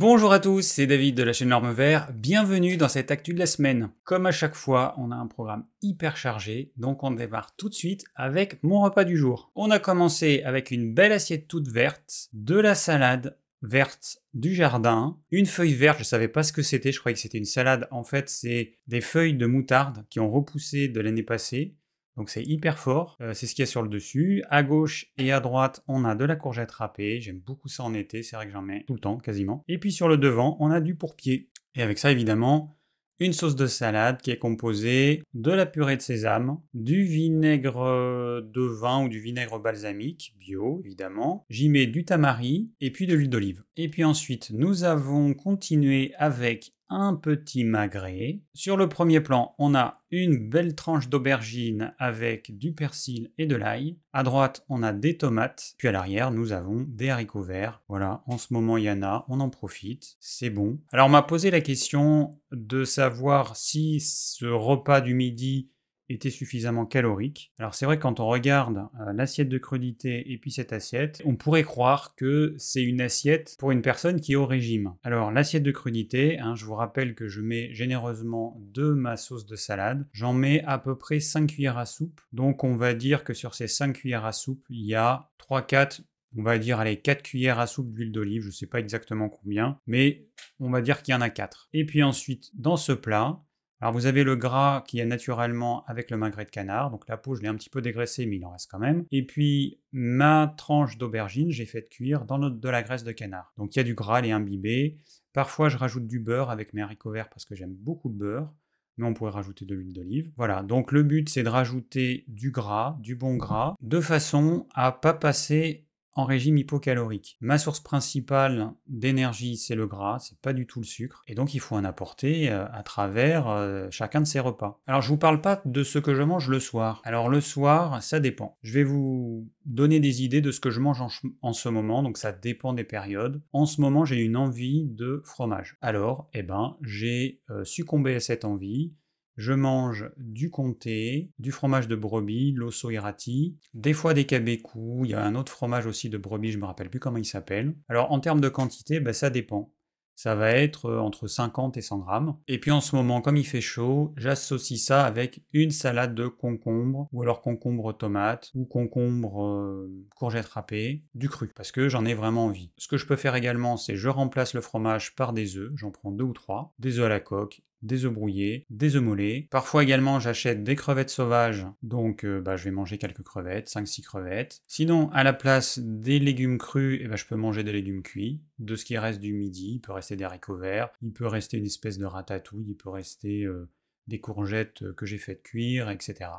Bonjour à tous, c'est David de la chaîne Norme Vert. Bienvenue dans cette actu de la semaine. Comme à chaque fois, on a un programme hyper chargé, donc on démarre tout de suite avec mon repas du jour. On a commencé avec une belle assiette toute verte, de la salade verte du jardin, une feuille verte, je savais pas ce que c'était, je croyais que c'était une salade. En fait, c'est des feuilles de moutarde qui ont repoussé de l'année passée. Donc c'est hyper fort, euh, c'est ce qu'il y a sur le dessus. À gauche et à droite, on a de la courgette râpée, j'aime beaucoup ça en été, c'est vrai que j'en mets tout le temps quasiment. Et puis sur le devant, on a du pourpier. Et avec ça évidemment, une sauce de salade qui est composée de la purée de sésame, du vinaigre de vin ou du vinaigre balsamique, bio évidemment. J'y mets du tamari et puis de l'huile d'olive. Et puis ensuite, nous avons continué avec un petit magret. Sur le premier plan, on a une belle tranche d'aubergine avec du persil et de l'ail. À droite, on a des tomates. Puis à l'arrière, nous avons des haricots verts. Voilà, en ce moment, il on en profite. C'est bon. Alors, m'a posé la question de savoir si ce repas du midi était suffisamment calorique. Alors c'est vrai quand on regarde euh, l'assiette de crudité et puis cette assiette, on pourrait croire que c'est une assiette pour une personne qui est au régime. Alors l'assiette de crudité, hein, je vous rappelle que je mets généreusement de ma sauce de salade. J'en mets à peu près 5 cuillères à soupe. Donc on va dire que sur ces 5 cuillères à soupe, il y a 3-4 on va dire allez 4 cuillères à soupe d'huile d'olive, je ne sais pas exactement combien, mais on va dire qu'il y en a 4. Et puis ensuite, dans ce plat, alors vous avez le gras qui est naturellement avec le magret de canard, donc la peau je l'ai un petit peu dégraissée mais il en reste quand même. Et puis ma tranche d'aubergine j'ai fait cuire dans de la graisse de canard. Donc il y a du gras, elle est imbibée. Parfois je rajoute du beurre avec mes haricots verts parce que j'aime beaucoup le beurre. Mais on pourrait rajouter de l'huile d'olive. Voilà, donc le but c'est de rajouter du gras, du bon gras, de façon à pas passer en régime hypocalorique. Ma source principale d'énergie, c'est le gras, c'est pas du tout le sucre, et donc il faut en apporter euh, à travers euh, chacun de ces repas. Alors je vous parle pas de ce que je mange le soir. Alors le soir, ça dépend. Je vais vous donner des idées de ce que je mange en, ce moment, donc ça dépend des périodes. En ce moment, j'ai une envie de fromage. Alors, eh ben, j'ai euh, succombé à cette envie je mange du comté, du fromage de brebis, l'osso irati, des fois des cabécous, il y a un autre fromage aussi de brebis, je me rappelle plus comment il s'appelle. Alors en termes de quantité, ben, ça dépend. Ça va être euh, entre 50 et 100 grammes. Et puis en ce moment, comme il fait chaud, j'associe ça avec une salade de concombre, ou alors concombre tomate, ou concombre euh, courgette râpée, du cru, parce que j'en ai vraiment envie. Ce que je peux faire également, c'est je remplace le fromage par des œufs, j'en prends deux ou trois, des œufs à la coque, des œufs brouillés, des œufs mollets. Parfois également j'achète des crevettes sauvages, donc euh, bah, je vais manger quelques crevettes, 5-6 crevettes. Sinon, à la place des légumes crus, ben, je peux manger des légumes cuits. De ce qui reste du midi, il peut rester des haricots verts, il peut rester une espèce de ratatouille, il peut rester euh, des courgettes que j'ai fait cuire, etc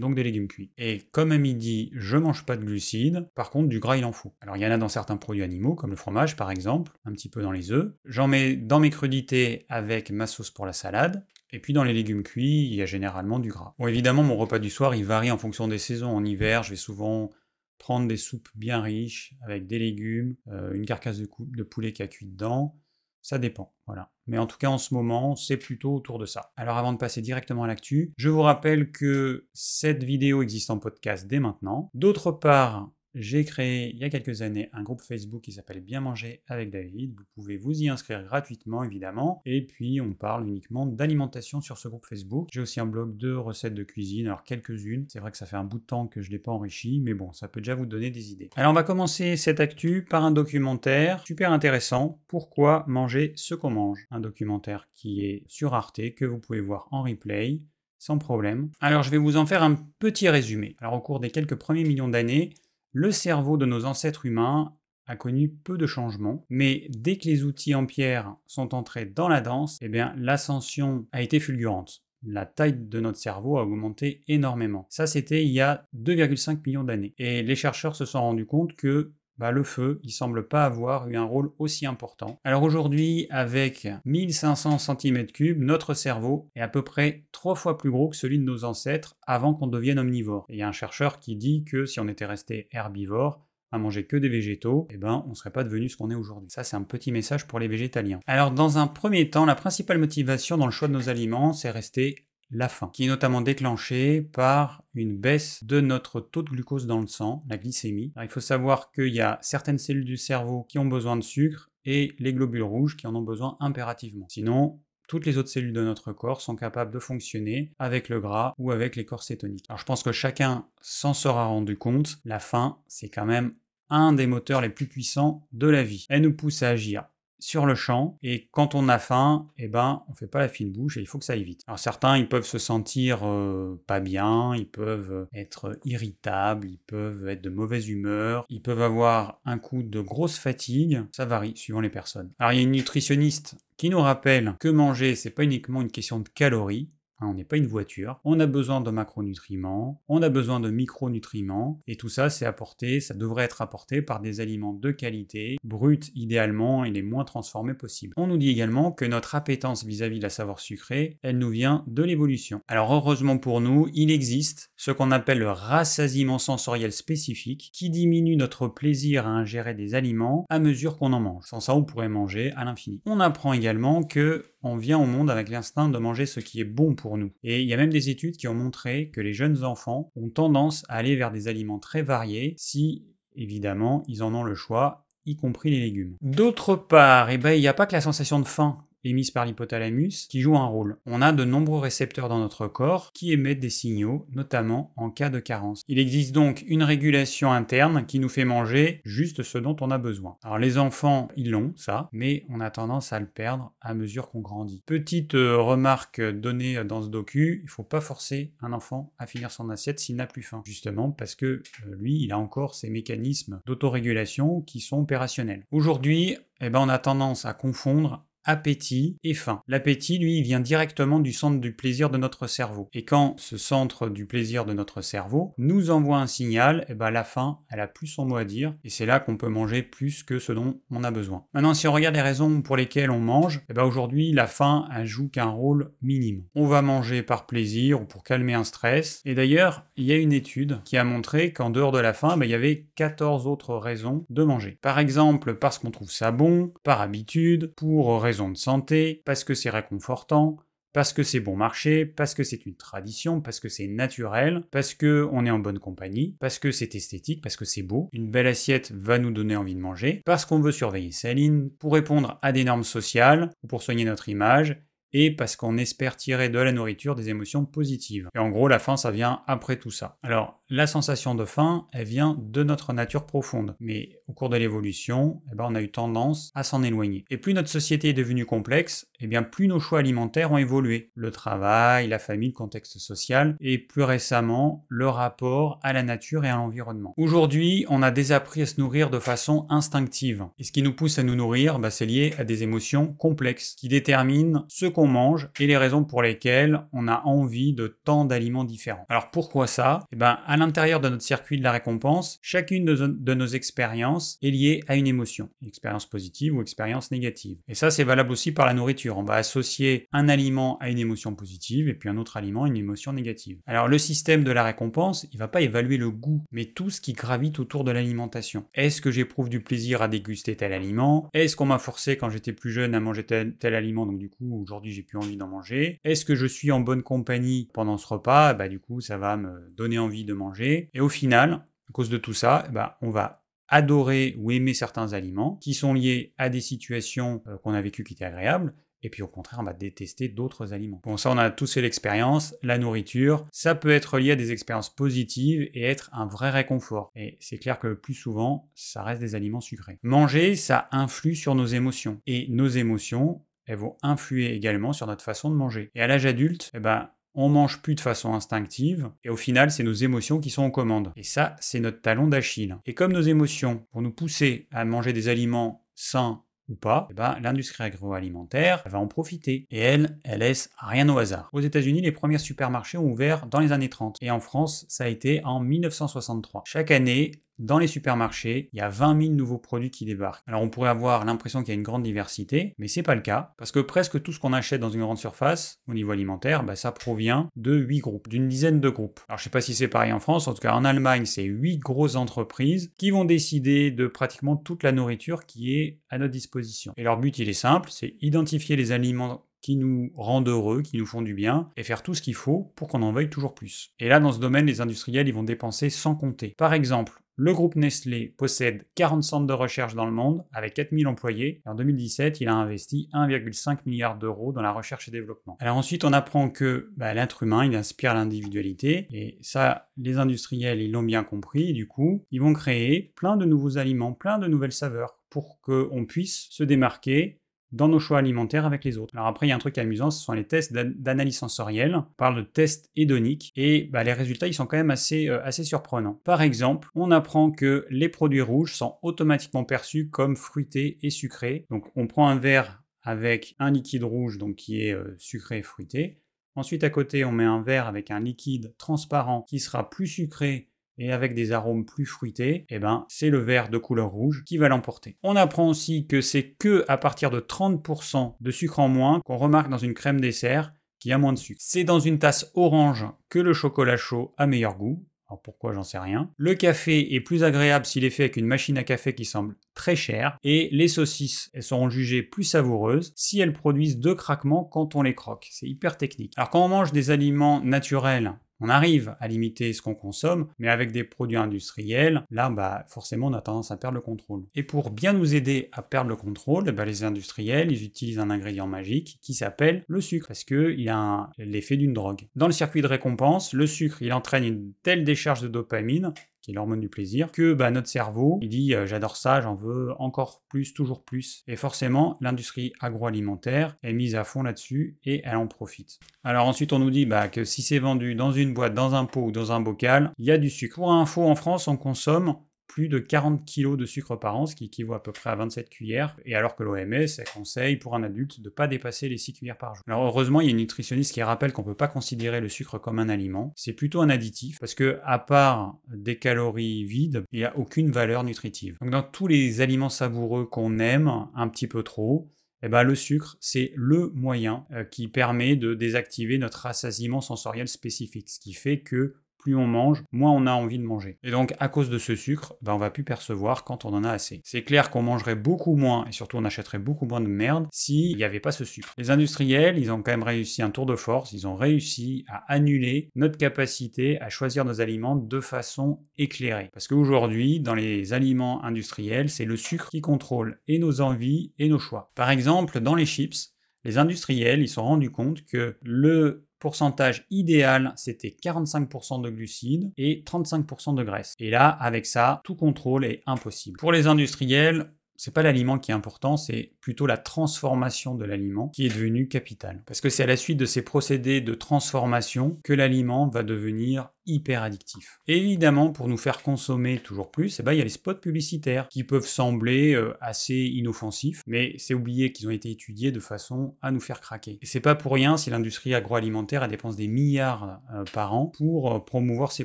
donc des légumes cuits. Et comme à midi, je mange pas de glucides, par contre du gras il en faut. Alors il y en a dans certains produits animaux, comme le fromage par exemple, un petit peu dans les œufs. J'en mets dans mes crudités avec ma sauce pour la salade. Et puis dans les légumes cuits, il y a généralement du gras. Bon évidemment mon repas du soir il varie en fonction des saisons. En hiver, je vais souvent prendre des soupes bien riches avec des légumes, euh, une carcasse de, de poulet qui a cuit dedans, ça dépend, voilà. Mais en tout cas, en ce moment, c'est plutôt autour de ça. Alors avant de passer directement à l'actu, je vous rappelle que cette vidéo existe en podcast dès maintenant. D'autre part, j'ai créé il y a quelques années un groupe Facebook qui s'appelle Bien manger avec David. Vous pouvez vous y inscrire gratuitement évidemment. Et puis on parle uniquement d'alimentation sur ce groupe Facebook. J'ai aussi un blog de recettes de cuisine, alors quelques-unes. C'est vrai que ça fait un bout de temps que je ne l'ai pas enrichi, mais bon, ça peut déjà vous donner des idées. Alors on va commencer cette actu par un documentaire super intéressant. Pourquoi manger ce qu'on mange? Un documentaire qui est sur Arte, que vous pouvez voir en replay sans problème. Alors je vais vous en faire un petit résumé. Alors au cours des quelques premiers millions d'années, le cerveau de nos ancêtres humains a connu peu de changements, mais dès que les outils en pierre sont entrés dans la danse, eh bien l'ascension a été fulgurante. La taille de notre cerveau a augmenté énormément. Ça, c'était il y a 2,5 millions d'années. Et les chercheurs se sont rendus compte que bah, le feu, il semble pas avoir eu un rôle aussi important. Alors aujourd'hui, avec 1500 cm3, notre cerveau est à peu près trois fois plus gros que celui de nos ancêtres avant qu'on devienne omnivore. il y a un chercheur qui dit que si on était resté herbivore, à manger que des végétaux, eh ben on serait pas devenu ce qu'on est aujourd'hui. Ça c'est un petit message pour les végétaliens. Alors dans un premier temps, la principale motivation dans le choix de nos aliments, c'est rester la faim, qui est notamment déclenchée par une baisse de notre taux de glucose dans le sang, la glycémie. il faut savoir qu'il y a certaines cellules du cerveau qui ont besoin de sucre et les globules rouges qui en ont besoin impérativement. Sinon, toutes les autres cellules de notre corps sont capables de fonctionner avec le gras ou avec les corps cétoniques. Alors je pense que chacun s'en sera rendu compte, la faim, c'est quand même un des moteurs les plus puissants de la vie. Elle nous pousse à agir sur le champ et quand on a faim, eh ben on fait pas la fine bouche et il faut que ça aille vite. Alors certains ils peuvent se sentir euh, pas bien, ils peuvent être irritables, ils peuvent être de mauvaise humeur, ils peuvent avoir un coup de grosse fatigue, ça varie suivant les personnes. Alors il y a une nutritionniste qui nous rappelle que manger c'est pas uniquement une question de calories, on n'est pas une voiture. On a besoin de macronutriments, on a besoin de micronutriments, et tout ça, c'est apporté, ça devrait être apporté par des aliments de qualité, bruts idéalement et les moins transformés possibles. On nous dit également que notre appétence vis-à-vis de la savoir sucrée, elle nous vient de l'évolution. Alors heureusement pour nous, il existe ce qu'on appelle le rassasiement sensoriel spécifique, qui diminue notre plaisir à ingérer des aliments à mesure qu'on en mange. Sans ça, on pourrait manger à l'infini. On apprend également que on vient au monde avec l'instinct de manger ce qui est bon pour nous. Et il y a même des études qui ont montré que les jeunes enfants ont tendance à aller vers des aliments très variés si, évidemment, ils en ont le choix y compris les légumes. D'autre part, eh ben, il n'y a pas que la sensation de faim émises par l'hypothalamus qui jouent un rôle. On a de nombreux récepteurs dans notre corps qui émettent des signaux, notamment en cas de carence. Il existe donc une régulation interne qui nous fait manger juste ce dont on a besoin. Alors les enfants, ils l'ont, ça, mais on a tendance à le perdre à mesure qu'on grandit. Petite euh, remarque donnée dans ce docu, il faut pas forcer un enfant à finir son assiette s'il n'a plus faim, justement parce que euh, lui, il a encore ses mécanismes d'autorégulation qui sont opérationnels. Aujourd'hui, eh ben, on a tendance à confondre appétit et faim. L'appétit, lui, vient directement du centre du plaisir de notre cerveau. Et quand ce centre du plaisir de notre cerveau nous envoie un signal, eh ben la faim, elle a plus son mot à dire, et c'est là qu'on peut manger plus que ce dont on a besoin. Maintenant, si on regarde les raisons pour lesquelles on mange, eh ben aujourd'hui, la faim, elle joue qu'un rôle minime. On va manger par plaisir ou pour calmer un stress. Et d'ailleurs, il y a une étude qui a montré qu'en dehors de la faim, ben, il y avait 14 autres raisons de manger. Par exemple, parce qu'on trouve ça bon, par habitude, pour raison de santé, parce que c'est réconfortant, parce que c'est bon marché, parce que c'est une tradition, parce que c'est naturel, parce que on est en bonne compagnie, parce que c'est esthétique, parce que c'est beau. Une belle assiette va nous donner envie de manger, parce qu'on veut surveiller sa ligne, pour répondre à des normes sociales ou pour soigner notre image, et parce qu'on espère tirer de la nourriture des émotions positives. Et en gros, la faim, ça vient après tout ça. Alors, la sensation de faim, elle vient de notre nature profonde. Mais au cours de l'évolution, eh ben, on a eu tendance à s'en éloigner. Et plus notre société est devenue complexe, eh bien plus nos choix alimentaires ont évolué. Le travail, la famille, le contexte social, et plus récemment, le rapport à la nature et à l'environnement. Aujourd'hui, on a désappris à se nourrir de façon instinctive. Et ce qui nous pousse à nous nourrir, bah, c'est lié à des émotions complexes qui déterminent ce mange et les raisons pour lesquelles on a envie de tant d'aliments différents. Alors pourquoi ça? Eh ben, à l'intérieur de notre circuit de la récompense, chacune de, nos expériences est liée à une émotion, expérience positive ou expérience négative. Et ça, c'est valable aussi par la nourriture. On va associer un aliment à une émotion positive et puis un autre aliment à une émotion négative. Alors le système de la récompense, il va pas évaluer le goût, mais tout ce qui gravite autour de l'alimentation. Est-ce que j'éprouve du plaisir à déguster tel aliment? Est-ce qu'on m'a forcé quand j'étais plus jeune à manger tel aliment, donc du coup aujourd'hui j'ai plus envie d'en manger. Est-ce que je suis en bonne compagnie pendant ce repas? Bah du coup, ça va me donner envie de manger. Et au final, à cause de tout ça, bah, on va adorer ou aimer certains aliments qui sont liés à des situations euh, qu'on a vécues qui étaient agréables, et puis au contraire, on va détester d'autres aliments. Bon, ça, on a tous fait l'expérience. La nourriture, ça peut être lié à des expériences positives et être un vrai réconfort. Et c'est clair que le plus souvent, ça reste des aliments sucrés. Manger, ça influe sur nos émotions. Et nos émotions, elles vont influer également sur notre façon de manger. Et à l'âge adulte, eh ben, on mange plus de façon instinctive, et au final, c'est nos émotions qui sont en commande. Et ça, c'est notre talon d'Achille. Et comme nos émotions vont nous pousser à manger des aliments sains ou pas, eh ben, l'industrie agroalimentaire va en profiter. Et elle, elle laisse rien au hasard. Aux États-Unis, les premiers supermarchés ont ouvert dans les années 30. Et en France, ça a été en 1963. Chaque année, dans les supermarchés, il y a 20 000 nouveaux produits qui débarquent. Alors on pourrait avoir l'impression qu'il y a une grande diversité, mais c'est pas le cas, parce que presque tout ce qu'on achète dans une grande surface, au niveau alimentaire, bah, ça provient de 8 groupes, d'une dizaine de groupes. Alors je sais pas si c'est pareil en France, en tout cas en Allemagne, c'est 8 grosses entreprises qui vont décider de pratiquement toute la nourriture qui est à notre disposition. Et leur but, il est simple, c'est identifier les aliments qui nous rendent heureux, qui nous font du bien, et faire tout ce qu'il faut pour qu'on en veuille toujours plus. Et là, dans ce domaine, les industriels, ils vont dépenser sans compter. Par exemple, Le groupe Nestlé possède 40 centres de recherche dans le monde avec 4000 employés. en 2017, il a investi 1,5 milliard d'euros dans la recherche et développement. Alors ensuite, on apprend que bah, l'être humain, il inspire l'individualité. Et ça, les industriels, ils l'ont bien compris. du coup, ils vont créer plein de nouveaux aliments, plein de nouvelles saveurs pour qu'on puisse se démarquer dans nos choix alimentaires avec les autres. Alors après, il y a un truc amusant, ce sont les tests d'analyse sensorielle. On parle de tests hédoniques et bah, les résultats, ils sont quand même assez, euh, assez surprenants. Par exemple, on apprend que les produits rouges sont automatiquement perçus comme fruités et sucrés. Donc on prend un verre avec un liquide rouge donc qui est euh, sucré et fruité. Ensuite, à côté, on met un verre avec un liquide transparent qui sera plus sucré et avec des arômes plus fruités, eh ben, c'est le verre de couleur rouge qui va l'emporter. On apprend aussi que c'est que à partir de 30% de sucre en moins qu'on remarque dans une crème dessert qui a moins de sucre. C'est dans une tasse orange que le chocolat chaud a meilleur goût. Alors pourquoi j'en sais rien. Le café est plus agréable s'il est fait avec une machine à café qui semble très chère. Et les saucisses, elles seront jugées plus savoureuses si elles produisent deux craquements quand on les croque. C'est hyper technique. Alors quand on mange des aliments naturels on arrive à limiter ce qu'on consomme, mais avec des produits industriels, là, bah, forcément, on a tendance à perdre le contrôle. Et pour bien nous aider à perdre le contrôle, bah, les industriels, ils utilisent un ingrédient magique qui s'appelle le sucre, parce qu'il a l'effet d'une drogue. Dans le circuit de récompense, le sucre, il entraîne une telle décharge de dopamine l'hormone du plaisir, que bah, notre cerveau, il dit euh, j'adore ça, j'en veux encore plus, toujours plus. Et forcément, l'industrie agroalimentaire est mise à fond là-dessus et elle en profite. Alors ensuite, on nous dit bah, que si c'est vendu dans une boîte, dans un pot ou dans un bocal, il y a du sucre. Pour info, en France, on consomme plus de 40 kg de sucre par an, ce qui équivaut à peu près à 27 cuillères, et alors que l'OMS conseille pour un adulte de ne pas dépasser les 6 cuillères par jour. Alors heureusement, il y a une nutritionniste qui rappelle qu'on ne peut pas considérer le sucre comme un aliment, c'est plutôt un additif, parce que à part des calories vides, il n'y a aucune valeur nutritive. Donc dans tous les aliments savoureux qu'on aime un petit peu trop, eh ben, le sucre, c'est le moyen euh, qui permet de désactiver notre rassasiement sensoriel spécifique, ce qui fait que plus on mange, moins on a envie de manger. Et donc, à cause de ce sucre, ben, on va plus percevoir quand on en a assez. C'est clair qu'on mangerait beaucoup moins, et surtout on achèterait beaucoup moins de merde, s'il n'y avait pas ce sucre. Les industriels, ils ont quand même réussi un tour de force, ils ont réussi à annuler notre capacité à choisir nos aliments de façon éclairée. Parce qu'aujourd'hui, dans les aliments industriels, c'est le sucre qui contrôle et nos envies et nos choix. Par exemple, dans les chips, les industriels, ils se sont rendus compte que le pourcentage idéal, c'était 45% de glucides et 35% de graisse. Et là, avec ça, tout contrôle est impossible. Pour les industriels, c'est pas l'aliment qui est important, c'est plutôt la transformation de l'aliment qui est devenue capitale. Parce que c'est à la suite de ces procédés de transformation que l'aliment va devenir hyper addictif. évidemment, pour nous faire consommer toujours plus, eh ben, il y a les spots publicitaires qui peuvent sembler euh, assez inoffensifs, mais c'est oublié qu'ils ont été étudiés de façon à nous faire craquer. Et c'est pas pour rien si l'industrie agroalimentaire dépense des milliards euh, par an pour euh, promouvoir ses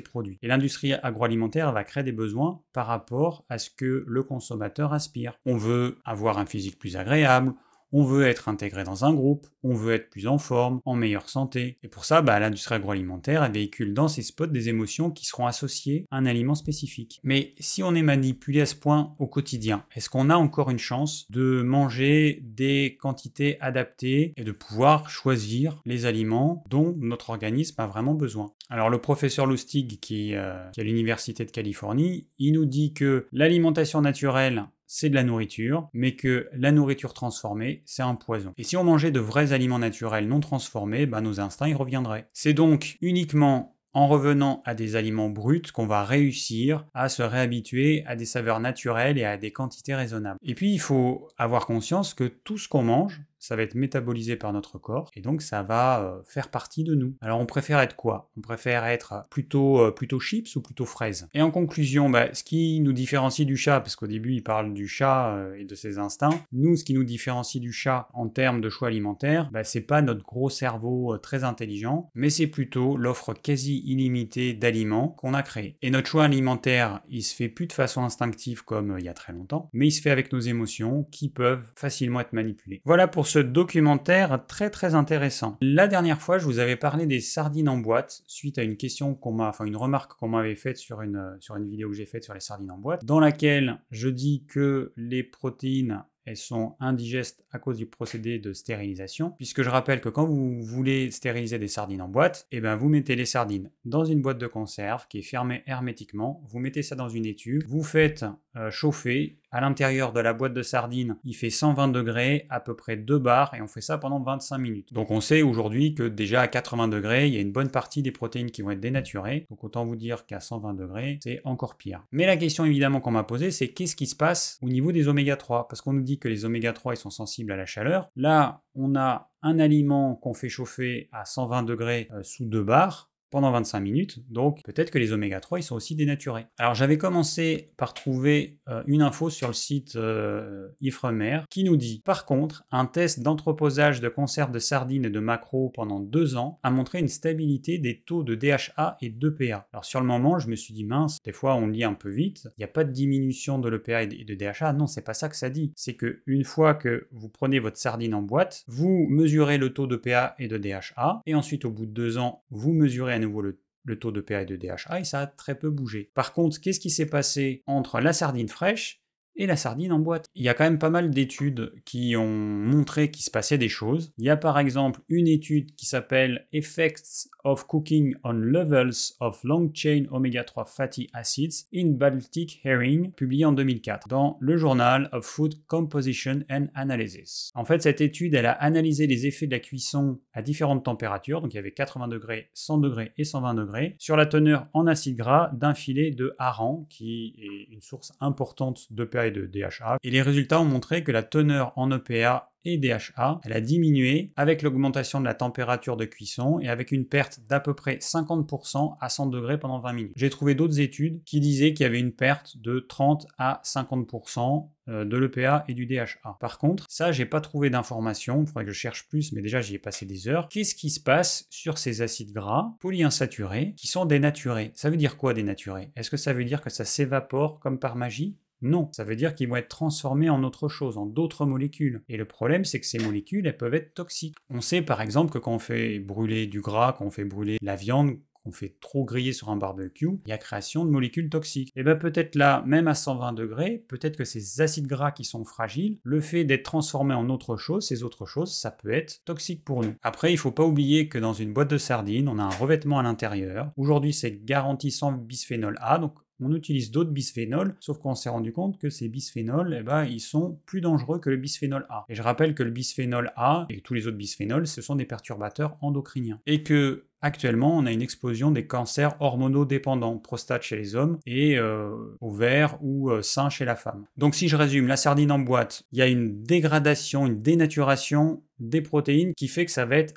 produits. Et l'industrie agroalimentaire va créer des besoins par rapport à ce que le consommateur aspire. On veut avoir un physique plus agréable, on veut être intégré dans un groupe, on veut être plus en forme, en meilleure santé. Et pour ça, bah, l'industrie agroalimentaire véhicule dans ses spots des émotions qui seront associées à un aliment spécifique. Mais si on est manipulé à ce point au quotidien, est-ce qu'on a encore une chance de manger des quantités adaptées et de pouvoir choisir les aliments dont notre organisme a vraiment besoin? Alors le professeur Lustig, qui, euh, qui est à l'Université de Californie, il nous dit que l'alimentation naturelle, c'est de la nourriture, mais que la nourriture transformée, c'est un poison. Et si on mangeait de vrais aliments naturels non transformés, bah, nos instincts y reviendraient. C'est donc uniquement en revenant à des aliments bruts qu'on va réussir à se réhabituer à des saveurs naturelles et à des quantités raisonnables. Et puis il faut avoir conscience que tout ce qu'on mange, ça va être métabolisé par notre corps et donc ça va euh, faire partie de nous. Alors on préfère être quoi? On préfère être plutôt, euh, plutôt chips ou plutôt fraises? Et en conclusion, bah, ce qui nous différencie du chat, parce qu'au début il parle du chat euh, et de ses instincts, nous ce qui nous différencie du chat en termes de choix alimentaires, bah, c'est pas notre gros cerveau très intelligent, mais c'est plutôt l'offre quasi illimitée d'aliments qu'on a créé. Et notre choix alimentaire, il se fait plus de façon instinctive comme il y a très longtemps, mais il se fait avec nos émotions qui peuvent facilement être manipulées. Voilà pour ce documentaire très très intéressant. La dernière fois, je vous avais parlé des sardines en boîte suite à une question qu'on m'a, enfin une remarque qu'on m'avait faite sur une, sur une vidéo que j'ai faite sur les sardines en boîte, dans laquelle je dis que les protéines elles sont indigestes à cause du procédé de stérilisation, puisque je rappelle que quand vous voulez stériliser des sardines en boîte, eh ben vous mettez les sardines dans une boîte de conserve qui est fermée hermétiquement, vous mettez ça dans une étuve, vous faites euh, chauffer à l'intérieur de la boîte de sardines, il fait 120 degrés, à peu près 2 bars, et on fait ça pendant 25 minutes. Donc on sait aujourd'hui que déjà à 80 degrés, il y a une bonne partie des protéines qui vont être dénaturées. Donc autant vous dire qu'à 120 degrés, c'est encore pire. Mais la question évidemment qu'on m'a posée, c'est qu'est-ce qui se passe au niveau des oméga 3 Parce qu'on nous dit que les oméga 3 ils sont sensibles à la chaleur. Là, on a un aliment qu'on fait chauffer à 120 degrés euh, sous 2 bars pendant 25 minutes, donc peut-être que les oméga 3 ils sont aussi dénaturés. Alors j'avais commencé par trouver euh, une info sur le site euh, Ifremer qui nous dit par contre un test d'entreposage de conserve de sardines et de maquereaux pendant deux ans a montré une stabilité des taux de DHA et d'EPA. Alors sur le moment je me suis dit mince, des fois on lit un peu vite, il n'y a pas de diminution de l'EPA et de DHA, non c'est pas ça que ça dit, c'est que une fois que vous prenez votre sardine en boîte, vous mesurez le taux d'EPA et de DHA et ensuite au bout de deux ans vous mesurez un nouveau le, taux de PA et de DHA et ça a très peu bougé. Par contre, qu'est-ce qui s'est passé entre la sardine fraîche et la sardine en boîte. Il y a quand même pas mal d'études qui ont montré qu'il se passait des choses. Il y a par exemple une étude qui s'appelle Effects of Cooking on Levels of Long Chain Omega-3 Fatty Acids in Baltic Herring, publiée en 2004 dans le Journal of Food Composition and Analysis. En fait, cette étude, elle a analysé les effets de la cuisson à différentes températures, donc il y avait 80 degrés, 100 degrés et 120 degrés, sur la teneur en acides gras d'un filet de hareng, qui est une source importante de et de DHA. Et les résultats ont montré que la teneur en EPA et DHA, elle a diminué avec l'augmentation de la température de cuisson et avec une perte d'à peu près 50% à 100 degrés pendant 20 minutes. J'ai trouvé d'autres études qui disaient qu'il y avait une perte de 30 à 50% euh, de l'EPA et du DHA. Par contre, ça, j'ai pas trouvé d'informations, il faudrait que je cherche plus, mais déjà j'y ai passé des heures. Qu'est-ce qui se passe sur ces acides gras polyinsaturés qui sont dénaturés? Ça veut dire quoi dénaturés? Est-ce que ça veut dire que ça s'évapore comme par magie? Non, ça veut dire qu'ils vont être transformés en autre chose, en d'autres molécules. Et le problème, c'est que ces molécules, elles peuvent être toxiques. On sait par exemple que quand on fait brûler du gras, quand on fait brûler la viande, qu'on fait trop griller sur un barbecue, il y a création de molécules toxiques. Et bien peut-être là, même à 120 degrés, peut-être que ces acides gras qui sont fragiles, le fait d'être transformés en autre chose, ces autres choses, ça peut être toxique pour nous. Après, il faut pas oublier que dans une boîte de sardines, on a un revêtement à l'intérieur. Aujourd'hui, c'est garantissant bisphénol A, on utilise d'autres bisphénols, sauf qu'on s'est rendu compte que ces bisphénols, eh ben, ils sont plus dangereux que le bisphénol A. Et je rappelle que le bisphénol A et tous les autres bisphénols, ce sont des perturbateurs endocriniens. Et que Actuellement, on a une explosion des cancers hormonodépendants, prostate chez les hommes et euh, ovaire ou euh, chez la femme. Donc si je résume, la sardine en boîte, il y a une dégradation, une dénaturation des protéines qui fait que ça va être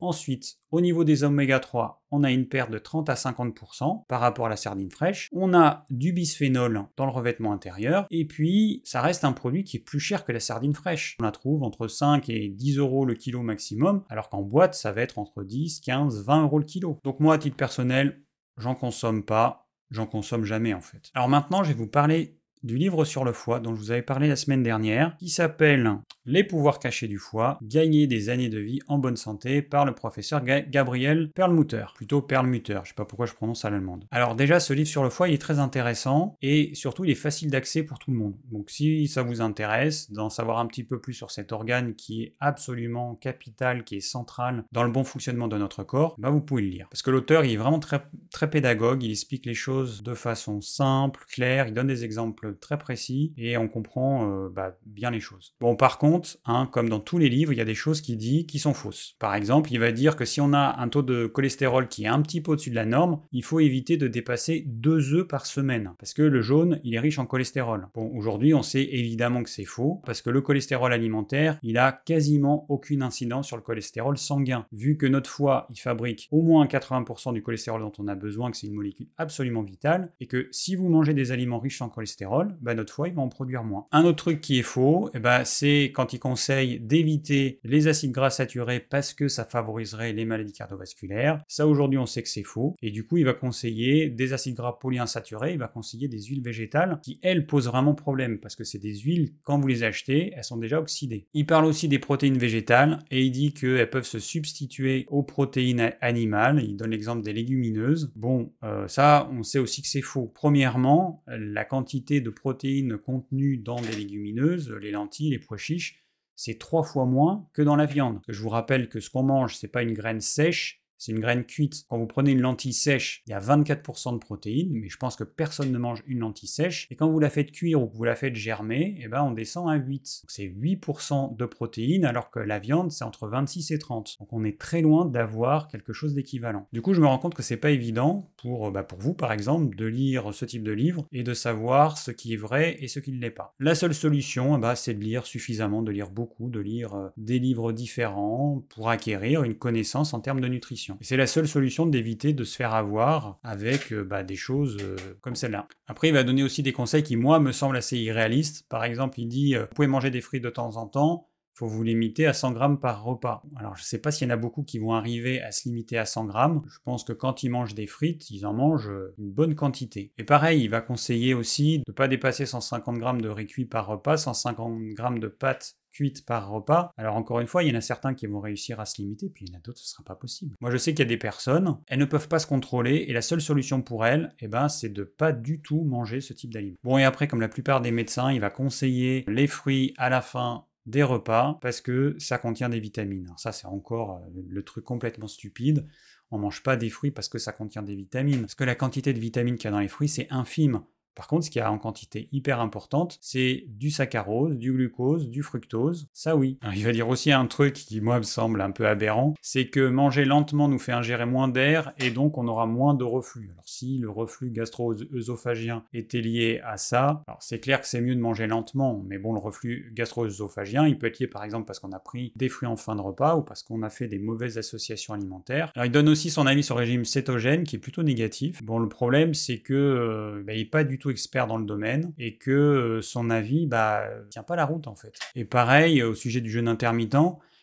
Ensuite, au niveau des oméga 3, on a une perte de 30 à 50% par rapport à la sardine fraîche. On a du bisphénol dans le revêtement intérieur. Et puis, ça reste un produit qui est plus cher que la sardine fraîche. On la trouve entre 5 et 10 euros le kilo maximum, alors qu'en boîte, ça va être entre 10, 15, 20 euros le kilo. Donc moi, à titre personnel, j'en consomme pas. J'en consomme jamais en fait. Alors maintenant, je vais vous parler du livre sur le foie dont je vous avais parlé la semaine dernière, qui s'appelle Les pouvoirs cachés du foie, gagner des années de vie en bonne santé par le professeur Gabriel Perlmutter, plutôt Perlmutter, je sais pas pourquoi je prononce à l'allemande. Alors déjà, ce livre sur le foie, il est très intéressant et surtout, il est facile d'accès pour tout le monde. Donc si ça vous intéresse d'en savoir un petit peu plus sur cet organe qui est absolument capital, qui est central dans le bon fonctionnement de notre corps, bah vous pouvez le lire. Parce que l'auteur, il est vraiment très, très pédagogue, il explique les choses de façon simple, claire, il donne des exemples très précis et on comprend euh, bah, bien les choses. Bon, par contre, hein, comme dans tous les livres, il y a des choses qu'il dit qui sont fausses. Par exemple, il va dire que si on a un taux de cholestérol qui est un petit peu au-dessus de la norme, il faut éviter de dépasser deux œufs par semaine parce que le jaune, il est riche en cholestérol. Bon, aujourd'hui, on sait évidemment que c'est faux parce que le cholestérol alimentaire, il a quasiment aucune incidence sur le cholestérol sanguin. Vu que notre foie, il fabrique au moins 80% du cholestérol dont on a besoin, que c'est une molécule absolument vitale, et que si vous mangez des aliments riches en cholestérol, bah, notre foie il va en produire moins. Un autre truc qui est faux, eh ben, c'est quand il conseille d'éviter les acides gras saturés parce que ça favoriserait les maladies cardiovasculaires. Ça aujourd'hui on sait que c'est faux. Et du coup il va conseiller des acides gras polyinsaturés, il va conseiller des huiles végétales qui elles posent vraiment problème parce que c'est des huiles, quand vous les achetez, elles sont déjà oxydées. Il parle aussi des protéines végétales et il dit qu'elles peuvent se substituer aux protéines animales. Il donne l'exemple des légumineuses. Bon, euh, ça on sait aussi que c'est faux. Premièrement, la quantité de protéines contenues dans des légumineuses, les lentilles, les pois chiches, c'est trois fois moins que dans la viande. Je vous rappelle que ce qu'on mange, c'est pas une graine sèche, c'est une graine cuite. Quand vous prenez une lentille sèche, il y a 24% de protéines, mais je pense que personne ne mange une lentille sèche. Et quand vous la faites cuire ou que vous la faites germer, eh ben on descend à 8. C'est 8% de protéines, alors que la viande, c'est entre 26 et 30. Donc on est très loin d'avoir quelque chose d'équivalent. Du coup, je me rends compte que c'est pas évident pour, bah, pour vous, par exemple, de lire ce type de livre et de savoir ce qui est vrai et ce qui ne l'est pas. La seule solution, eh ben, c'est de lire suffisamment, de lire beaucoup, de lire euh, des livres différents pour acquérir une connaissance en termes de nutrition c'est la seule solution d'éviter de se faire avoir avec euh, bah, des choses euh, comme celle-là. Après, il va donner aussi des conseils qui, moi, me semblent assez irréalistes. Par exemple, il dit, euh, vous pouvez manger des fruits de temps en temps, il faut vous limiter à 100 grammes par repas. Alors, je ne sais pas s'il y en a beaucoup qui vont arriver à se limiter à 100 grammes. Je pense que quand ils mangent des frites, ils en mangent une bonne quantité. Et pareil, il va conseiller aussi de ne pas dépasser 150 grammes de riz par repas, 150 grammes de pâtes cuite par repas. Alors encore une fois, il y en a certains qui vont réussir à se limiter, puis il y en a d'autres, ce sera pas possible. Moi, je sais qu'il y a des personnes, elles ne peuvent pas se contrôler, et la seule solution pour elles, eh ben, c'est de pas du tout manger ce type d'aliment. Bon, et après, comme la plupart des médecins, il va conseiller les fruits à la fin des repas parce que ça contient des vitamines. Alors ça, c'est encore euh, le truc complètement stupide. On mange pas des fruits parce que ça contient des vitamines. Parce que la quantité de vitamines qu'il y a dans les fruits, c'est infime. Par contre, ce qu'il y a en quantité hyper importante, c'est du saccharose, du glucose, du fructose. Ça oui. il va dire aussi un truc qui, moi, me semble un peu aberrant, c'est que manger lentement nous fait ingérer moins d'air et donc on aura moins de reflux. Alors si le reflux gastro-œsophagien était lié à ça, alors c'est clair que c'est mieux de manger lentement, mais bon, le reflux gastro-œsophagien, il peut être lié par exemple parce qu'on a pris des fruits en fin de repas ou parce qu'on a fait des mauvaises associations alimentaires. Alors il donne aussi son avis sur le régime cétogène qui est plutôt négatif. Bon, le problème c'est que euh, bah, il n'est pas du expert dans le domaine et que euh, son avis bah tient pas la route en fait. Et pareil au sujet du jeûne intermittent,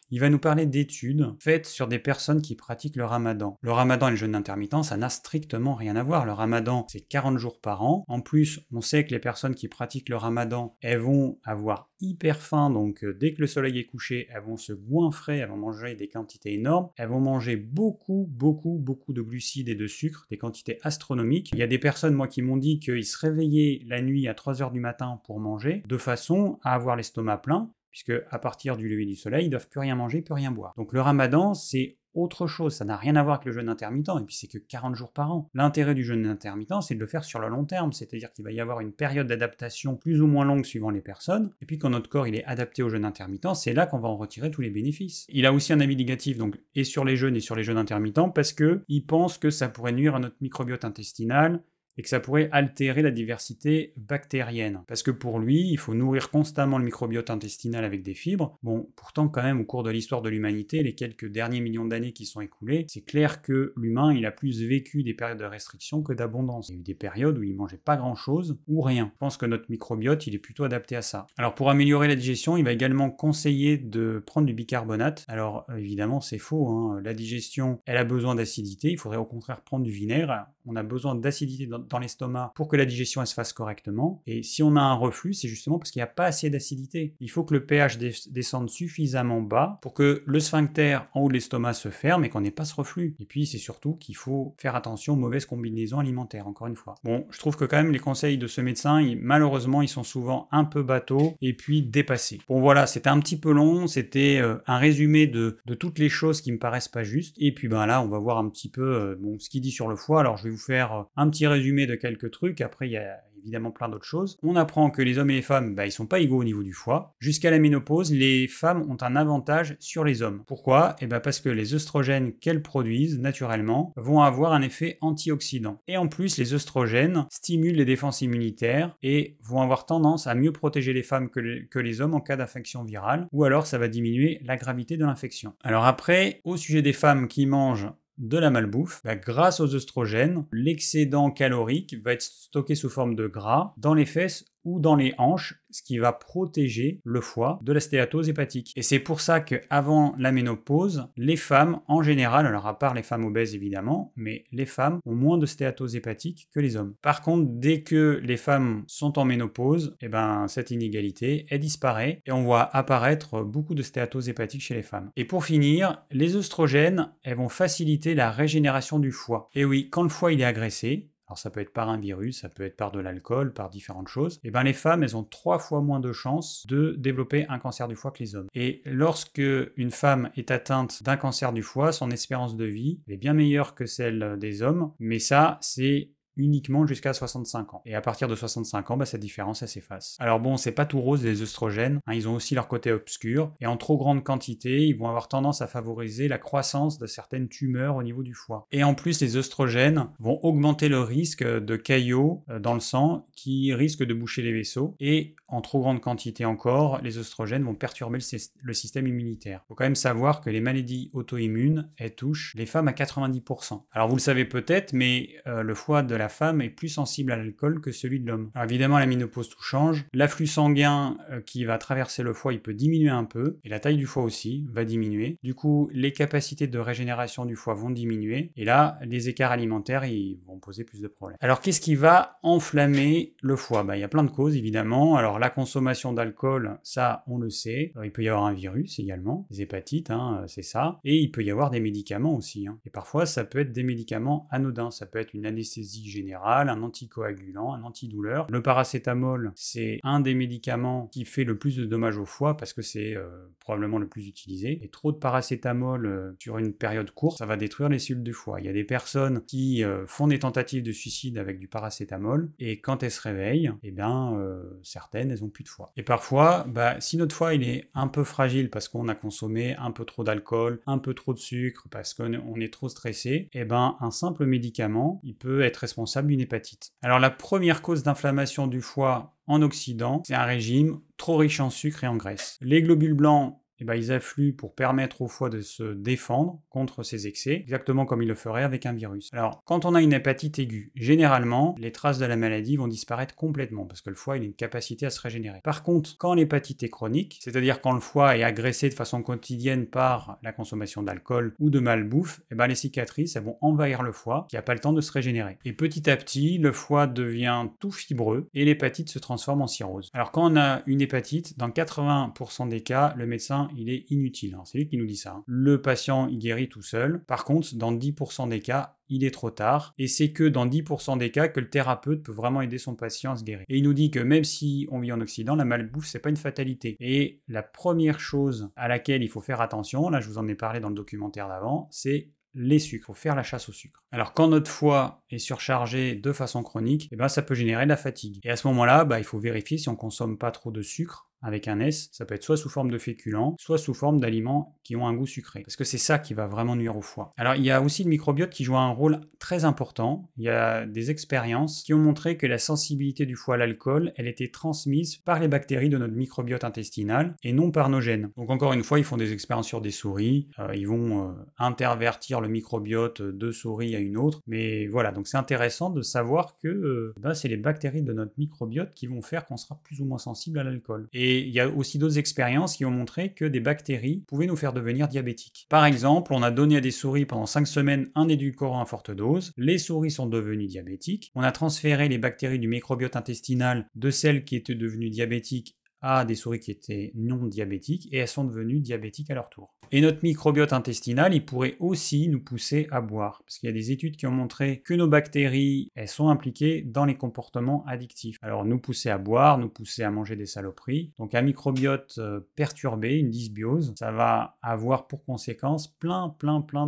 il va nous parler d'études faites sur des personnes qui pratiquent le ramadan. Le ramadan et le jeûne intermittent, ça n'a strictement rien à voir. Le ramadan, c'est 40 jours par an. En plus, on sait que les personnes qui pratiquent le ramadan, elles vont avoir hyper faim, donc euh, dès que le soleil est couché, elles vont se goinfrer, elles vont manger des quantités énormes, elles vont manger beaucoup, beaucoup, beaucoup de glucides et de sucre, des quantités astronomiques. Il y a des personnes, moi, qui m'ont dit qu'ils se réveillaient la nuit à 3h du matin pour manger, de façon à avoir l'estomac plein, puisque à partir du lever du soleil, ils ne doivent plus rien manger, plus rien boire. Donc le ramadan, c'est autre chose, ça n'a rien à voir avec le jeûne intermittent, et puis c'est que 40 jours par an. L'intérêt du jeûne intermittent, c'est de le faire sur le long terme, c'est-à-dire qu'il va y avoir une période d'adaptation plus ou moins longue suivant les personnes, et puis quand notre corps il est adapté au jeûne intermittent, c'est là qu'on va en retirer tous les bénéfices. Il a aussi un avis négatif, donc, et sur les jeûnes et sur les jeûnes intermittents, parce que il pense que ça pourrait nuire à notre microbiote intestinal, et que ça pourrait altérer la diversité bactérienne. Parce que pour lui, il faut nourrir constamment le microbiote intestinal avec des fibres. Bon, pourtant quand même au cours de l'histoire de l'humanité, les quelques derniers millions d'années qui sont écoulés, c'est clair que l'humain, il a plus vécu des périodes de restriction que d'abondance. Il y a eu des périodes où il mangeait pas grand-chose ou rien. Je pense que notre microbiote, il est plutôt adapté à ça. Alors pour améliorer la digestion, il va également conseiller de prendre du bicarbonate. Alors évidemment, c'est faux, hein. la digestion, elle a besoin d'acidité, il faudrait au contraire prendre du vinaigre. On a besoin d'acidité dans dans l'estomac pour que la digestion se fasse correctement. Et si on a un reflux, c'est justement parce qu'il n'y a pas assez d'acidité. Il faut que le pH descende suffisamment bas pour que le sphincter en haut de l'estomac se ferme et qu'on n'ait pas ce reflux. Et puis c'est surtout qu'il faut faire attention aux mauvaises combinaisons alimentaires, encore une fois. Bon, je trouve que quand même les conseils de ce médecin, malheureusement, ils sont souvent un peu bateaux et puis dépassés. Bon voilà, c'était un petit peu long, c'était euh, un résumé de, toutes les choses qui me paraissent pas justes. Et puis ben là, on va voir un petit peu euh, bon, ce qu'il dit sur le foie. Alors je vais vous faire euh, un petit résumé de quelques trucs. Après, il y a évidemment plein d'autres choses. On apprend que les hommes et les femmes, bah, ils sont pas égaux au niveau du foie. Jusqu'à la ménopause, les femmes ont un avantage sur les hommes. Pourquoi? Eh ben parce que les œstrogènes qu'elles produisent naturellement vont avoir un effet antioxydant. Et en plus, les œstrogènes stimulent les défenses immunitaires et vont avoir tendance à mieux protéger les femmes que les hommes en cas d'infection virale, ou alors ça va diminuer la gravité de l'infection. Alors après, au sujet des femmes qui mangent de la malbouffe, bah, grâce aux œstrogènes, l'excédent calorique va être stocké sous forme de gras dans les fesses ou dans les hanches, ce qui va protéger le foie de la stéatose hépatique. Et c'est pour ça qu'avant la ménopause, les femmes en général, alors à part les femmes obèses évidemment, mais les femmes ont moins de stéatose hépatique que les hommes. Par contre, dès que les femmes sont en ménopause, eh ben, cette inégalité, elle disparaît et on voit apparaître beaucoup de stéatose hépatique chez les femmes. Et pour finir, les œstrogènes, elles vont faciliter la régénération du foie. Et oui, quand le foie il est agressé, alors ça peut être par un virus, ça peut être par de l'alcool, par différentes choses, et eh ben les femmes, elles ont trois fois moins de chances de développer un cancer du foie que les hommes. Et lorsque une femme est atteinte d'un cancer du foie, son espérance de vie est bien meilleure que celle des hommes, mais ça, c'est uniquement jusqu'à 65 ans. Et à partir de 65 ans, bah, cette différence, s'efface. Alors bon, c'est pas tout rose les œstrogènes, hein, ils ont aussi leur côté obscur, et en trop grande quantité, ils vont avoir tendance à favoriser la croissance de certaines tumeurs au niveau du foie. Et en plus, les œstrogènes vont augmenter le risque de caillots euh, dans le sang qui risquent de boucher les vaisseaux, et en trop grande quantité encore, les œstrogènes vont perturber le, système immunitaire. Il faut quand même savoir que les maladies auto-immunes, elles touchent les femmes à 90%. Alors vous le savez peut-être, mais euh, le foie de la femme est plus sensible à l'alcool que celui de l'homme. Alors évidemment, la ménopause tout change. L'afflux sanguin euh, qui va traverser le foie, il peut diminuer un peu, et la taille du foie aussi va diminuer. Du coup, les capacités de régénération du foie vont diminuer, et là, les écarts alimentaires, ils vont poser plus de problèmes. Alors qu'est-ce qui va enflammer le foie? Bah, Il y a plein de causes, évidemment. Alors la consommation d'alcool, ça, on le sait. il peut y avoir un virus également, les hépatites, hein, c'est ça. Et il peut y avoir des médicaments aussi. Hein. Et parfois, ça peut être des médicaments anodins. Ça peut être une anesthésie général, un anticoagulant, un antidouleur. Le paracétamol, c'est un des médicaments qui fait le plus de dommages au foie parce que c'est euh, probablement le plus utilisé. Et trop de paracétamol euh, sur une période courte, ça va détruire les cellules du foie. Il y a des personnes qui euh, font des tentatives de suicide avec du paracétamol et quand elles se réveillent, eh bien certaines, elles ont plus de foie. Et parfois, bah, si notre foie est un peu fragile parce qu'on a consommé un peu trop d'alcool, un peu trop de sucre, parce qu'on est trop stressé, eh ben un simple médicament, il peut être responsable d'une hépatite. Alors la première cause d'inflammation du foie en Occident, c'est un régime trop riche en sucre et en graisse. Les globules blancs eh ben, ils affluent pour permettre au foie de se défendre contre ces excès, exactement comme il le ferait avec un virus. Alors, quand on a une hépatite aiguë, généralement, les traces de la maladie vont disparaître complètement, parce que le foie a une capacité à se régénérer. Par contre, quand l'hépatite est chronique, c'est-à-dire quand le foie est agressé de façon quotidienne par la consommation d'alcool ou de malbouffe, eh ben, les cicatrices elles vont envahir le foie, qui n'a pas le temps de se régénérer. Et petit à petit, le foie devient tout fibreux, et l'hépatite se transforme en cirrhose. Alors quand on a une hépatite, dans 80% des cas, le médecin il est inutile. C'est lui qui nous dit ça. Hein. Le patient, il guérit tout seul. Par contre, dans 10% des cas, il est trop tard. Et c'est que dans 10% des cas que le thérapeute peut vraiment aider son patient à se guérir. Et il nous dit que même si on vit en Occident, la malbouffe, c'est pas une fatalité. Et la première chose à laquelle il faut faire attention, là je vous en ai parlé dans le documentaire d'avant, c'est les sucres. Faire la chasse au sucre. Alors quand notre foie est surchargé de façon chronique, eh ben, ça peut générer de la fatigue. Et à ce moment-là, bah, il faut vérifier si on consomme pas trop de sucre avec un S, ça peut être soit sous forme de féculents, soit sous forme d'aliments qui ont un goût sucré. Parce que c'est ça qui va vraiment nuire au foie. Alors il y a aussi le microbiote qui joue un rôle très important. Il y a des expériences qui ont montré que la sensibilité du foie à l'alcool, elle était transmise par les bactéries de notre microbiote intestinal et non par nos gènes. Donc encore une fois, ils font des expériences sur des souris, euh, ils vont euh, intervertir le microbiote de souris à une autre. Mais voilà, donc c'est intéressant de savoir que ben, c'est les bactéries de notre microbiote qui vont faire qu'on sera plus ou moins sensible à l'alcool. Et il y a aussi d'autres expériences qui ont montré que des bactéries pouvaient nous faire devenir diabétiques. Par exemple, on a donné à des souris pendant 5 semaines un édulcorant à forte dose, les souris sont devenues diabétiques, on a transféré les bactéries du microbiote intestinal de celles qui étaient devenues diabétiques à des souris qui étaient non diabétiques et elles sont devenues diabétiques à leur tour. Et notre microbiote intestinal, il pourrait aussi nous pousser à boire, parce qu'il y a des études qui ont montré que nos bactéries, elles sont impliquées dans les comportements addictifs. Alors nous pousser à boire, nous pousser à manger des saloperies. Donc un microbiote euh, perturbé, une dysbiose, ça va avoir pour conséquence plein, plein, plein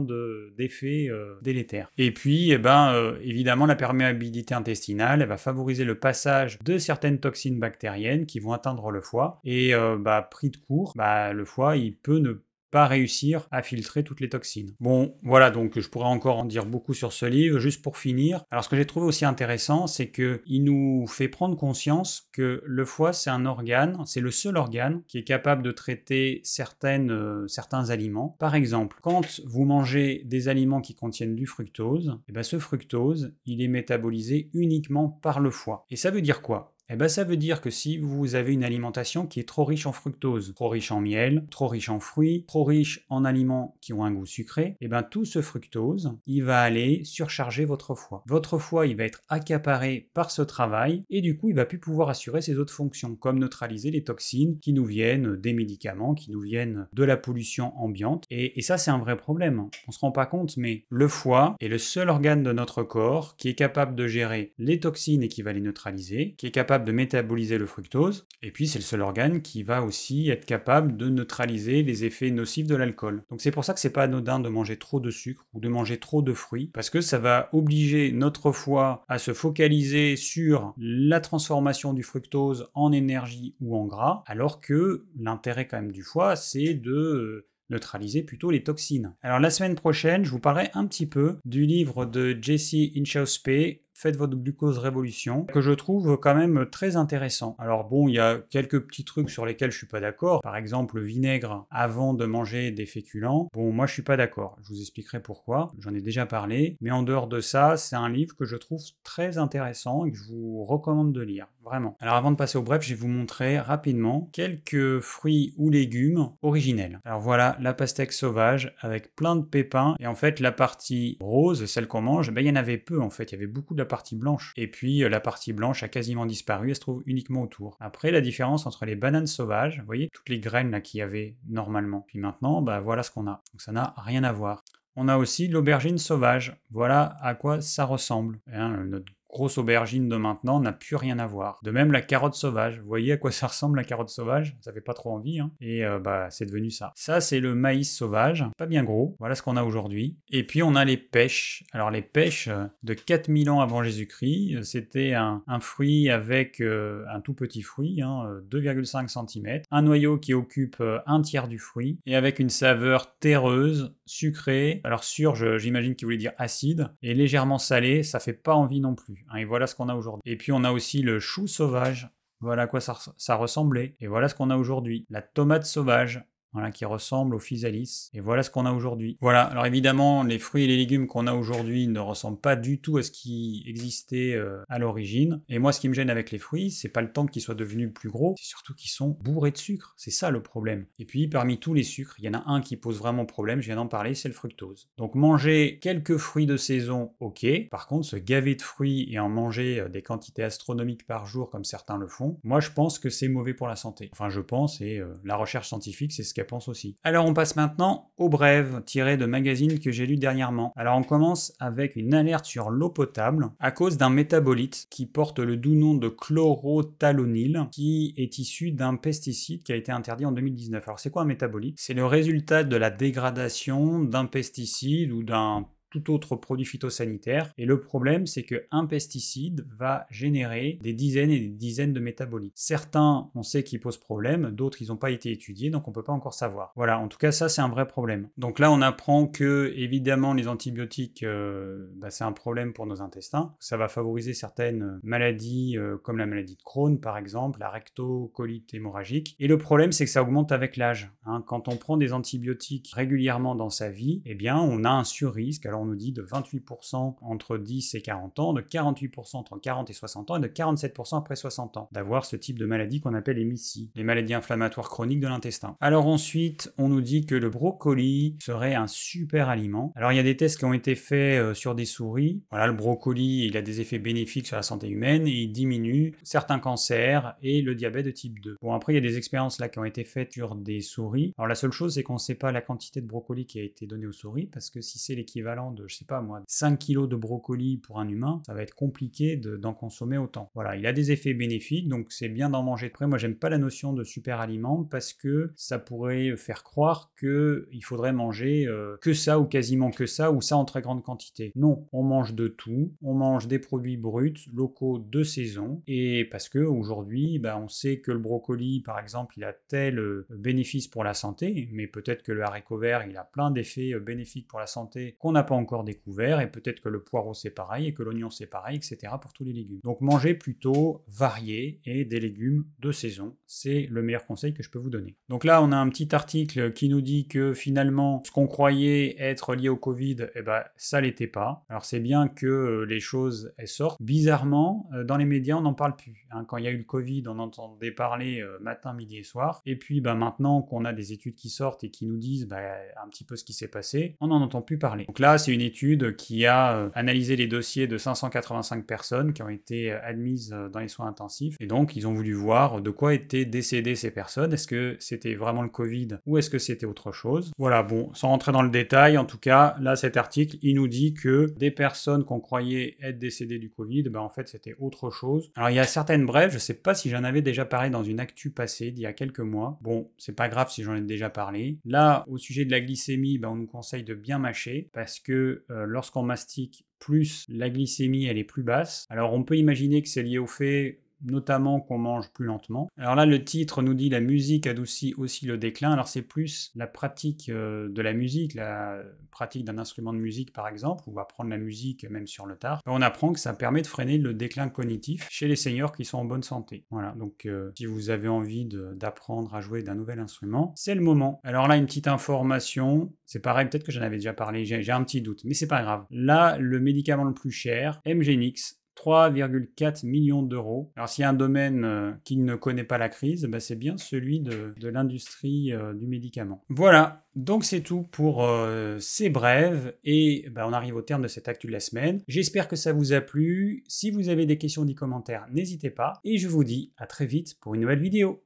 d'effets euh, délétères. Et puis, eh ben, euh, évidemment, la perméabilité intestinale, elle va favoriser le passage de certaines toxines bactériennes qui vont atteindre le foie. Et euh, bah, pris de court, bah, le foie, il peut ne pas réussir à filtrer toutes les toxines. Bon, voilà, donc je pourrais encore en dire beaucoup sur ce livre, juste pour finir. Alors ce que j'ai trouvé aussi intéressant, c'est que il nous fait prendre conscience que le foie, c'est un organe, c'est le seul organe qui est capable de traiter euh, certains aliments. Par exemple, quand vous mangez des aliments qui contiennent du fructose, et eh ben ce fructose, il est métabolisé uniquement par le foie. Et ça veut dire quoi? Eh ben ça veut dire que si vous avez une alimentation qui est trop riche en fructose, trop riche en miel, trop riche en fruits, trop riche en aliments qui ont un goût sucré, eh ben tout ce fructose, il va aller surcharger votre foie. Votre foie, il va être accaparé par ce travail et du coup, il va plus pouvoir assurer ses autres fonctions comme neutraliser les toxines qui nous viennent des médicaments, qui nous viennent de la pollution ambiante. Et, et ça, c'est un vrai problème. On se rend pas compte, mais le foie est le seul organe de notre corps qui est capable de gérer les toxines et qui va les neutraliser, qui est capable de métaboliser le fructose, et puis c'est le seul organe qui va aussi être capable de neutraliser les effets nocifs de l'alcool. Donc c'est pour ça que c'est pas anodin de manger trop de sucre ou de manger trop de fruits, parce que ça va obliger notre foie à se focaliser sur la transformation du fructose en énergie ou en gras, alors que l'intérêt quand même du foie, c'est de neutraliser plutôt les toxines. Alors la semaine prochaine, je vous parlerai un petit peu du livre de Jesse Inchauspé, Faites votre glucose révolution, que je trouve quand même très intéressant. Alors bon, il y a quelques petits trucs sur lesquels je suis pas d'accord. Par exemple, le vinaigre avant de manger des féculents. Bon, moi je suis pas d'accord. Je vous expliquerai pourquoi. J'en ai déjà parlé. Mais en dehors de ça, c'est un livre que je trouve très intéressant et que je vous recommande de lire. Vraiment. Alors avant de passer au bref, je vais vous montrer rapidement quelques fruits ou légumes originels. Alors voilà, la pastèque sauvage avec plein de pépins. Et en fait, la partie rose, celle qu'on mange, ben, il y en avait peu en fait. Il y avait beaucoup de la partie blanche. Et puis euh, la partie blanche a quasiment disparu, elle se trouve uniquement autour. Après, la différence entre les bananes sauvages, vous voyez, toutes les graines là qu'il y avait normalement. Puis maintenant, bah voilà ce qu'on a. Donc ça n'a rien à voir. On a aussi l'aubergine sauvage. Voilà à quoi ça ressemble. Hein, notre grosse aubergine de maintenant n'a plus rien à voir. De même la carotte sauvage, vous voyez à quoi ça ressemble la carotte sauvage? Ça fait pas trop envie, hein et euh, bah c'est devenu ça. Ça c'est le maïs sauvage, pas bien gros, voilà ce qu'on a aujourd'hui. Et puis on a les pêches. Alors les pêches euh, de 4000 ans avant Jésus-Christ, euh, c'était un, fruit avec un tout petit fruit, hein, 2,5 cm, un noyau qui occupe un tiers du fruit, et avec une saveur terreuse, sucrée, alors sûr j'imagine qu'il voulait dire acide, et légèrement salé, ça fait pas envie non plus. Hein, et voilà ce qu'on a aujourd'hui. Et puis on a aussi le chou sauvage. Voilà à quoi ça ressemblait. Et voilà ce qu'on a aujourd'hui. La tomate sauvage voilà, qui ressemble au physalis. Et voilà ce qu'on a aujourd'hui. Voilà, alors évidemment, les fruits et les légumes qu'on a aujourd'hui ne ressemblent pas du tout à ce qui existait euh, à l'origine. Et moi, ce qui me gêne avec les fruits, c'est pas le temps qu'ils soient devenus plus gros, c'est surtout qu'ils sont bourrés de sucre. C'est ça le problème. Et puis, parmi tous les sucres, il y en a un qui pose vraiment problème, je viens d'en parler, c'est le fructose. Donc, manger quelques fruits de saison, ok. Par contre, se gaver de fruits et en manger euh, des quantités astronomiques par jour, comme certains le font, moi, je pense que c'est mauvais pour la santé. Enfin, je pense, et euh, la recherche scientifique, c'est ce pense aussi. Alors on passe maintenant aux brèves tirées de magazines que j'ai lus dernièrement. Alors on commence avec une alerte sur l'eau potable à cause d'un métabolite qui porte le doux nom de chlorothalonil qui est issu d'un pesticide qui a été interdit en 2019. Alors c'est quoi un métabolite? C'est le résultat de la dégradation d'un pesticide ou d'un tout autre produit phytosanitaire. Et le problème, c'est qu'un pesticide va générer des dizaines et des dizaines de métabolites. Certains, on sait qu'ils posent problème, d'autres, ils n'ont pas été étudiés, donc on ne peut pas encore savoir. Voilà, en tout cas, ça, c'est un vrai problème. Donc là, on apprend que, évidemment, les antibiotiques, euh, bah, c'est un problème pour nos intestins. Ça va favoriser certaines maladies, euh, comme la maladie de Crohn, par exemple, la rectocolite hémorragique. Et le problème, c'est que ça augmente avec l'âge. Hein. Quand on prend des antibiotiques régulièrement dans sa vie, eh bien, on a un surrisque. Alors, on nous dit de 28% entre 10 et 40 ans, de 48% entre 40 et 60 ans et de 47% après 60 ans, d'avoir ce type de maladie qu'on appelle les les maladies inflammatoires chroniques de l'intestin. Alors ensuite, on nous dit que le brocoli serait un super aliment. Alors il y a des tests qui ont été faits euh, sur des souris. Voilà, le brocoli, il a des effets bénéfiques sur la santé humaine, et il diminue certains cancers et le diabète de type 2. Bon, après, il y a des expériences là qui ont été faites sur des souris. Alors la seule chose, c'est qu'on ne sait pas la quantité de brocoli qui a été donnée aux souris, parce que si c'est l'équivalent de, je sais pas moi, 5 kg de brocoli pour un humain, ça va être compliqué d'en consommer autant. Voilà, il a des effets bénéfiques, donc c'est bien d'en manger de près. Moi, j'aime pas la notion de super aliment parce que ça pourrait faire croire qu'il faudrait manger euh, que ça ou quasiment que ça ou ça en très grande quantité. Non, on mange de tout, on mange des produits bruts, locaux de saison, et parce que aujourd'hui, bah, on sait que le brocoli, par exemple, il a tel euh, bénéfice pour la santé, mais peut-être que le haricot vert, il a plein d'effets euh, bénéfiques pour la santé qu'on n'a pas encore découvert, et peut-être que le poireau c'est pareil, et que l'oignon c'est pareil, etc. pour tous les légumes. Donc mangez plutôt varié et des légumes de saison. C'est le meilleur conseil que je peux vous donner. Donc là, on a un petit article qui nous dit que finalement, ce qu'on croyait être lié au Covid, eh ben, ça l'était pas. Alors c'est bien que euh, les choses elles sortent. Bizarrement, euh, dans les médias, on n'en parle plus. Hein. Quand il y a eu le Covid, on entendait parler euh, matin, midi et soir. Et puis ben, maintenant qu'on a des études qui sortent et qui nous disent ben, un petit peu ce qui s'est passé, on n'en entend plus parler. Donc là, c'est une étude qui a analysé les dossiers de 585 personnes qui ont été admises dans les soins intensifs. Et donc, ils ont voulu voir de quoi étaient décédées ces personnes. Est-ce que c'était vraiment le Covid ou est-ce que c'était autre chose? Voilà, bon, sans rentrer dans le détail, en tout cas, là, cet article, il nous dit que des personnes qu'on croyait être décédées du Covid, ben, en fait, c'était autre chose. Alors, il y a certaines brèves, je sais pas si j'en avais déjà parlé dans une actu passée d'il y a quelques mois. Bon, c'est pas grave si j'en ai déjà parlé. Là, au sujet de la glycémie, ben, on nous conseille de bien mâcher parce que euh, lorsqu'on mastique, plus la glycémie elle est plus basse. Alors on peut imaginer que c'est lié au fait notamment qu'on mange plus lentement. Alors là, le titre nous dit la musique adoucit aussi le déclin. Alors c'est plus la pratique euh, de la musique, la pratique d'un instrument de musique par exemple, où on va apprendre la musique même sur le tard. On apprend que ça permet de freiner le déclin cognitif chez les seniors qui sont en bonne santé. Voilà, donc euh, si vous avez envie d'apprendre à jouer d'un nouvel instrument, c'est le moment. Alors là, une petite information, c'est pareil, peut-être que j'en avais déjà parlé, j'ai un petit doute, mais c'est pas grave. Là, le médicament le plus cher, MGNX, 3,4 millions d'euros. Alors s'il y a un domaine euh, qui ne connaît pas la crise, bah, c'est bien celui de, l'industrie euh, du médicament. Voilà, donc c'est tout pour euh, ces brèves et bah, on arrive au terme de cette actu de la semaine. J'espère que ça vous a plu. Si vous avez des questions des commentaires, n'hésitez pas et je vous dis à très vite pour une nouvelle vidéo.